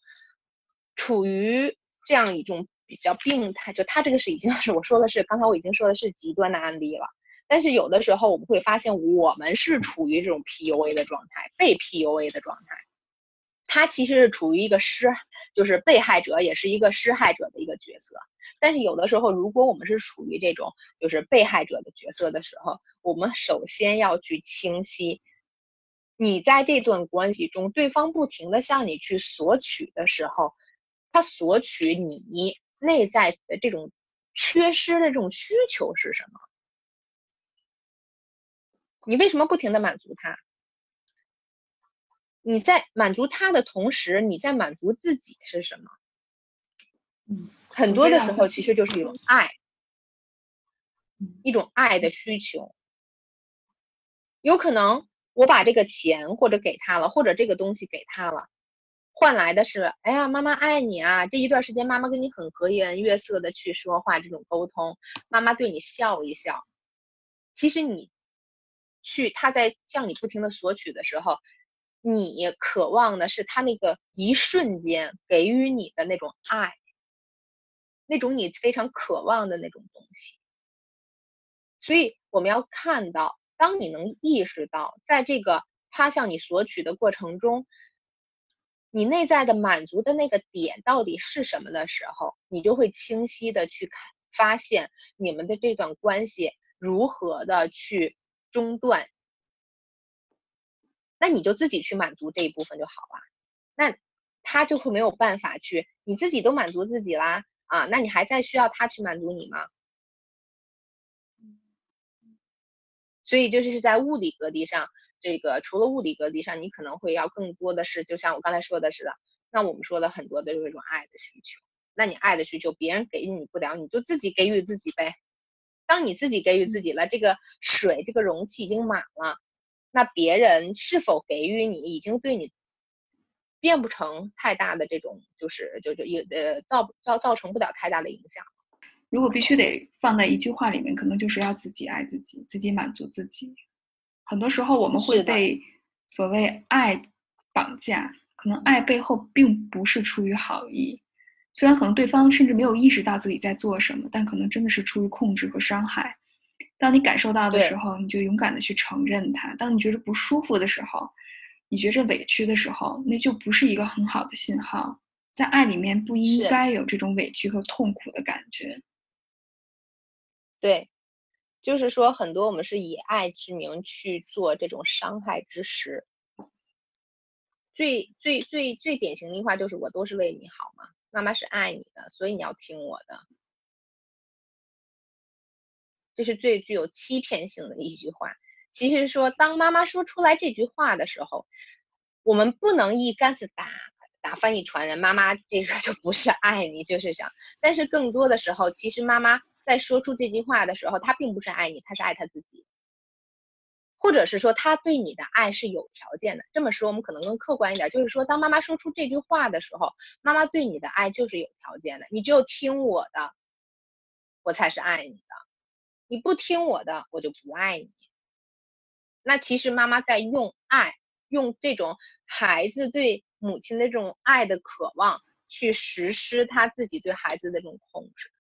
处于这样一种比较病态，就他这个是已经是 我说的是刚才我已经说的是极端的案例了。但是有的时候我们会发现，我们是处于这种 PUA 的状态，被 PUA 的状态。他其实是处于一个施，就是被害者，也是一个施害者的一个角色。但是有的时候，如果我们是处于这种就是被害者的角色的时候，我们首先要去清晰，你在这段关系中，对方不停的向你去索取的时候，他索取你内在的这种缺失的这种需求是什么？你为什么不停的满足他？你在满足他的同时，你在满足自己是什么？嗯，很多的时候其实就是一种爱，一种爱的需求。有可能我把这个钱或者给他了，或者这个东西给他了，换来的是，哎呀，妈妈爱你啊！这一段时间妈妈跟你很和颜悦色的去说话，这种沟通，妈妈对你笑一笑。其实你去他在向你不停的索取的时候。你渴望的是他那个一瞬间给予你的那种爱，那种你非常渴望的那种东西。所以我们要看到，当你能意识到，在这个他向你索取的过程中，你内在的满足的那个点到底是什么的时候，你就会清晰的去看，发现你们的这段关系如何的去中断。那你就自己去满足这一部分就好了，那他就会没有办法去，你自己都满足自己啦啊，那你还在需要他去满足你吗？所以就是在物理隔离上，这个除了物理隔离上，你可能会要更多的是，就像我刚才说的似的，那我们说的很多的就是一种爱的需求，那你爱的需求别人给你不了，你就自己给予自己呗。当你自己给予自己了，这个水这个容器已经满了。那别人是否给予你，已经对你变不成太大的这种，就是就就也呃造造造成不了太大的影响。如果必须得放在一句话里面，可能就是要自己爱自己，自己满足自己。很多时候我们会被所谓爱绑架，可能爱背后并不是出于好意，虽然可能对方甚至没有意识到自己在做什么，但可能真的是出于控制和伤害。当你感受到的时候，你就勇敢的去承认它；当你觉得不舒服的时候，你觉着委屈的时候，那就不是一个很好的信号。在爱里面不应该有这种委屈和痛苦的感觉。对，就是说很多我们是以爱之名去做这种伤害之时。最最最最典型的一句话就是“我都是为你好嘛”，妈妈是爱你的，所以你要听我的。这是最具有欺骗性的一句话。其实说，当妈妈说出来这句话的时候，我们不能一竿子打打翻一船人。妈妈这个就不是爱你，就是想。但是更多的时候，其实妈妈在说出这句话的时候，她并不是爱你，她是爱她自己，或者是说他对你的爱是有条件的。这么说，我们可能更客观一点，就是说，当妈妈说出这句话的时候，妈妈对你的爱就是有条件的。你只有听我的，我才是爱你的。你不听我的，我就不爱你。那其实妈妈在用爱，用这种孩子对母亲的这种爱的渴望，去实施他自己对孩子的这种控制。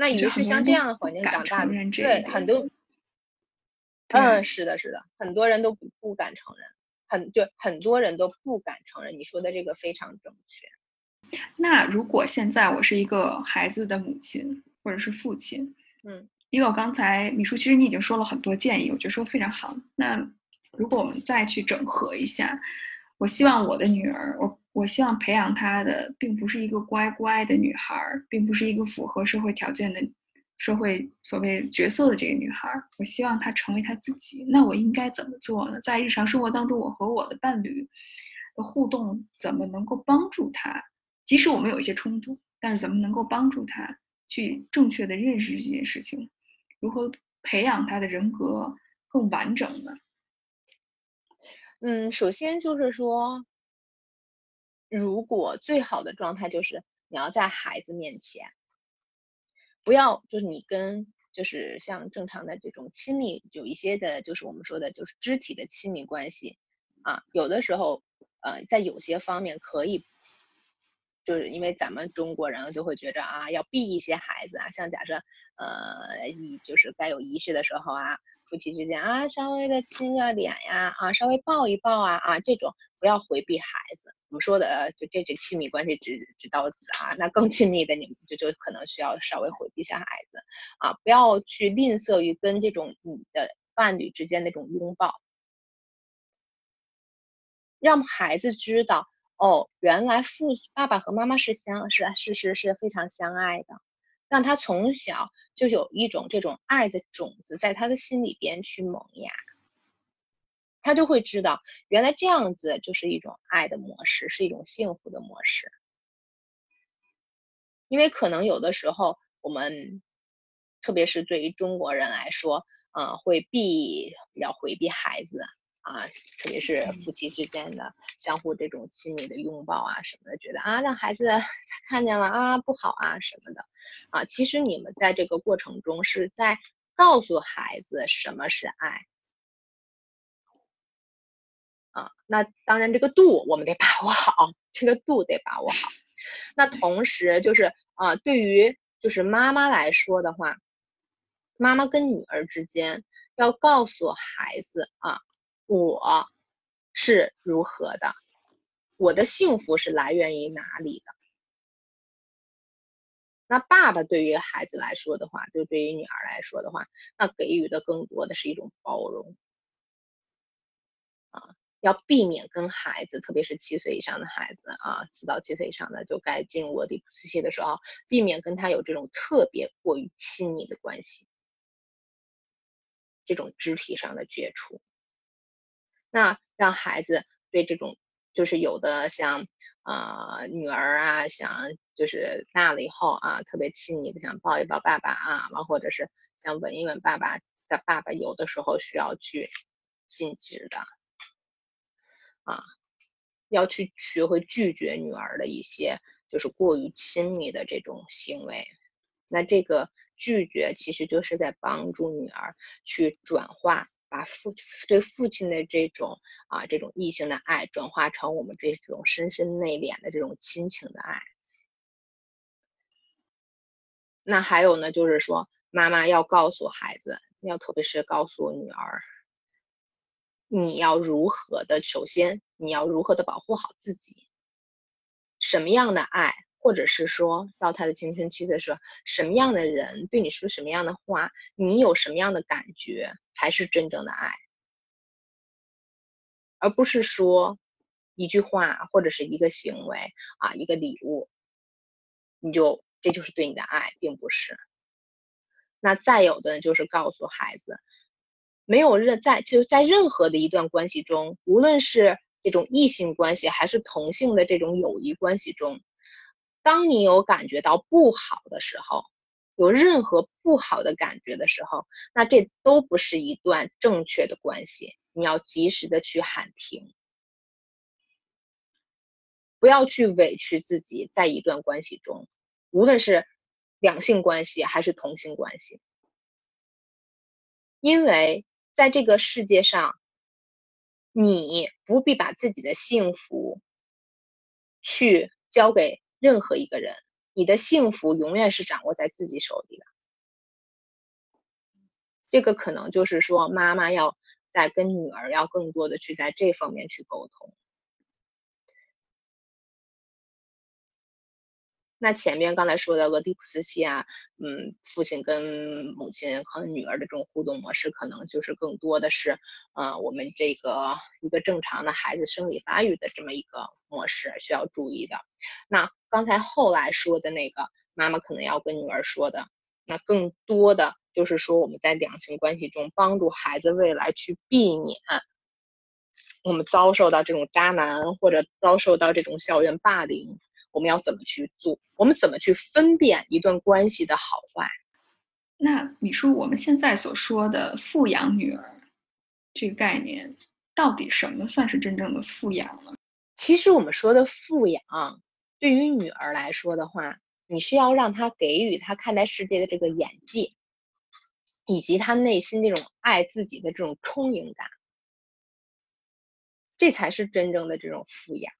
那于是像这样的环境长大的，对很多，嗯，是的，是的，很多人都不不敢承认，很就很多人都不敢承认。你说的这个非常正确。那如果现在我是一个孩子的母亲或者是父亲，嗯，因为我刚才米叔其实你已经说了很多建议，我觉得说的非常好。那如果我们再去整合一下，我希望我的女儿，我我希望培养她的并不是一个乖乖的女孩，并不是一个符合社会条件的社会所谓角色的这个女孩，我希望她成为她自己。那我应该怎么做呢？在日常生活当中，我和我的伴侣的互动怎么能够帮助她？即使我们有一些冲突，但是怎么能够帮助他去正确的认识这件事情？如何培养他的人格更完整呢？嗯，首先就是说，如果最好的状态就是你要在孩子面前，不要就是你跟就是像正常的这种亲密有一些的，就是我们说的就是肢体的亲密关系啊，有的时候呃在有些方面可以。就是因为咱们中国人就会觉着啊，要避一些孩子啊，像假设呃，仪就是该有仪式的时候啊，夫妻之间啊，稍微的亲个脸呀，啊，稍微抱一抱啊，啊，这种不要回避孩子。我们说的就这这亲密关系只只到此啊，那更亲密的你们就就可能需要稍微回避一下孩子。啊，不要去吝啬于跟这种你的伴侣之间那种拥抱。让孩子知道，哦，原来父爸爸和妈妈是相是是是是非常相爱的，让他从小就有一种这种爱的种子在他的心里边去萌芽，他就会知道，原来这样子就是一种爱的模式，是一种幸福的模式。因为可能有的时候我们，特别是对于中国人来说，呃，会避比较回避孩子啊，特别是夫妻之间的相互这种亲密的拥抱啊什么的，觉得啊让孩子 看见了啊不好啊什么的啊，其实你们在这个过程中是在告诉孩子什么是爱那当然这个度我们得把握好，这个度得把握好。那同时就是啊，对于就是妈妈来说的话，妈妈跟女儿之间要告诉孩子啊，我是如何的，我的幸福是来源于哪里的。那爸爸对于孩子来说的话，就对于女儿来说的话，那给予的更多的是一种包容。要避免跟孩子，特别是七岁以上的孩子啊，四到七岁以上的就该进入俄狄浦斯期的时候，避免跟他有这种特别过于亲密的关系，这种肢体上的接触。那让孩子对这种，就是有的像啊女儿啊，想就是大了以后啊，特别亲昵的想抱一抱爸爸啊，完或者是想吻一吻爸爸的爸爸，有的时候需要去禁止的。啊，要去学会拒绝女儿的一些就是过于亲密的这种行为，那这个拒绝其实就是在帮助女儿去转化，把父对父亲的这种啊这种异性的爱转化成我们这种深深内敛的这种亲情的爱。那还有呢，就是说妈妈要告诉孩子，要特别是告诉女儿。你要如何的？首先，你要如何的保护好自己？什么样的爱，或者是说到他的青春期的时候，什么样的人对你说什么样的话，你有什么样的感觉，才是真正的爱，而不是说一句话或者是一个行为啊，一个礼物，你就这就是对你的爱，并不是。那再有的就是告诉孩子。没有任在就在任何的一段关系中，无论是这种异性关系还是同性的这种友谊关系中，当你有感觉到不好的时候，有任何不好的感觉的时候，那这都不是一段正确的关系。你要及时的去喊停，不要去委屈自己，在一段关系中，无论是两性关系还是同性关系，因为。在这个世界上，你不必把自己的幸福去交给任何一个人，你的幸福永远是掌握在自己手里的。这个可能就是说，妈妈要在跟女儿要更多的去在这方面去沟通。那前面刚才说的俄狄浦斯期啊，嗯，父亲跟母亲和女儿的这种互动模式，可能就是更多的是，呃，我们这个一个正常的孩子生理发育的这么一个模式需要注意的。那刚才后来说的那个妈妈可能要跟女儿说的，那更多的就是说我们在两性关系中帮助孩子未来去避免我们遭受到这种渣男或者遭受到这种校园霸凌。我们要怎么去做？我们怎么去分辨一段关系的好坏？那你说，我们现在所说的富养女儿这个概念，到底什么算是真正的富养呢？其实我们说的富养，对于女儿来说的话，你是要让她给予她看待世界的这个眼界，以及她内心这种爱自己的这种充盈感，这才是真正的这种富养。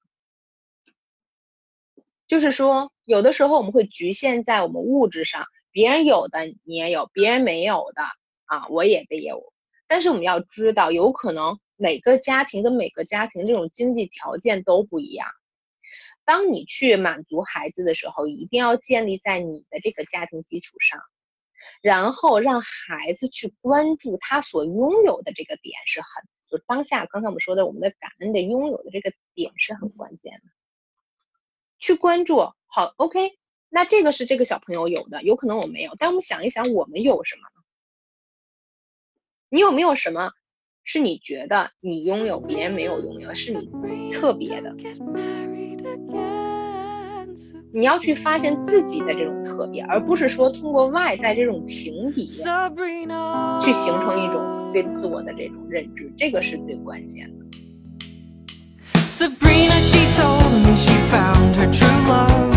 就是说，有的时候我们会局限在我们物质上，别人有的你也有，别人没有的啊，我也得有。但是我们要知道，有可能每个家庭跟每个家庭这种经济条件都不一样。当你去满足孩子的时候，一定要建立在你的这个家庭基础上，然后让孩子去关注他所拥有的这个点是很就当下刚才我们说的，我们的感恩的拥有的这个点是很关键的。去关注，好，OK，那这个是这个小朋友有的，有可能我没有，但我们想一想，我们有什么呢？你有没有什么是你觉得你拥有别人没有拥有，是你特别的？你要去发现自己的这种特别，而不是说通过外在这种评比去形成一种对自我的这种认知，这个是最关键的。Sabrina, she told me she found her true love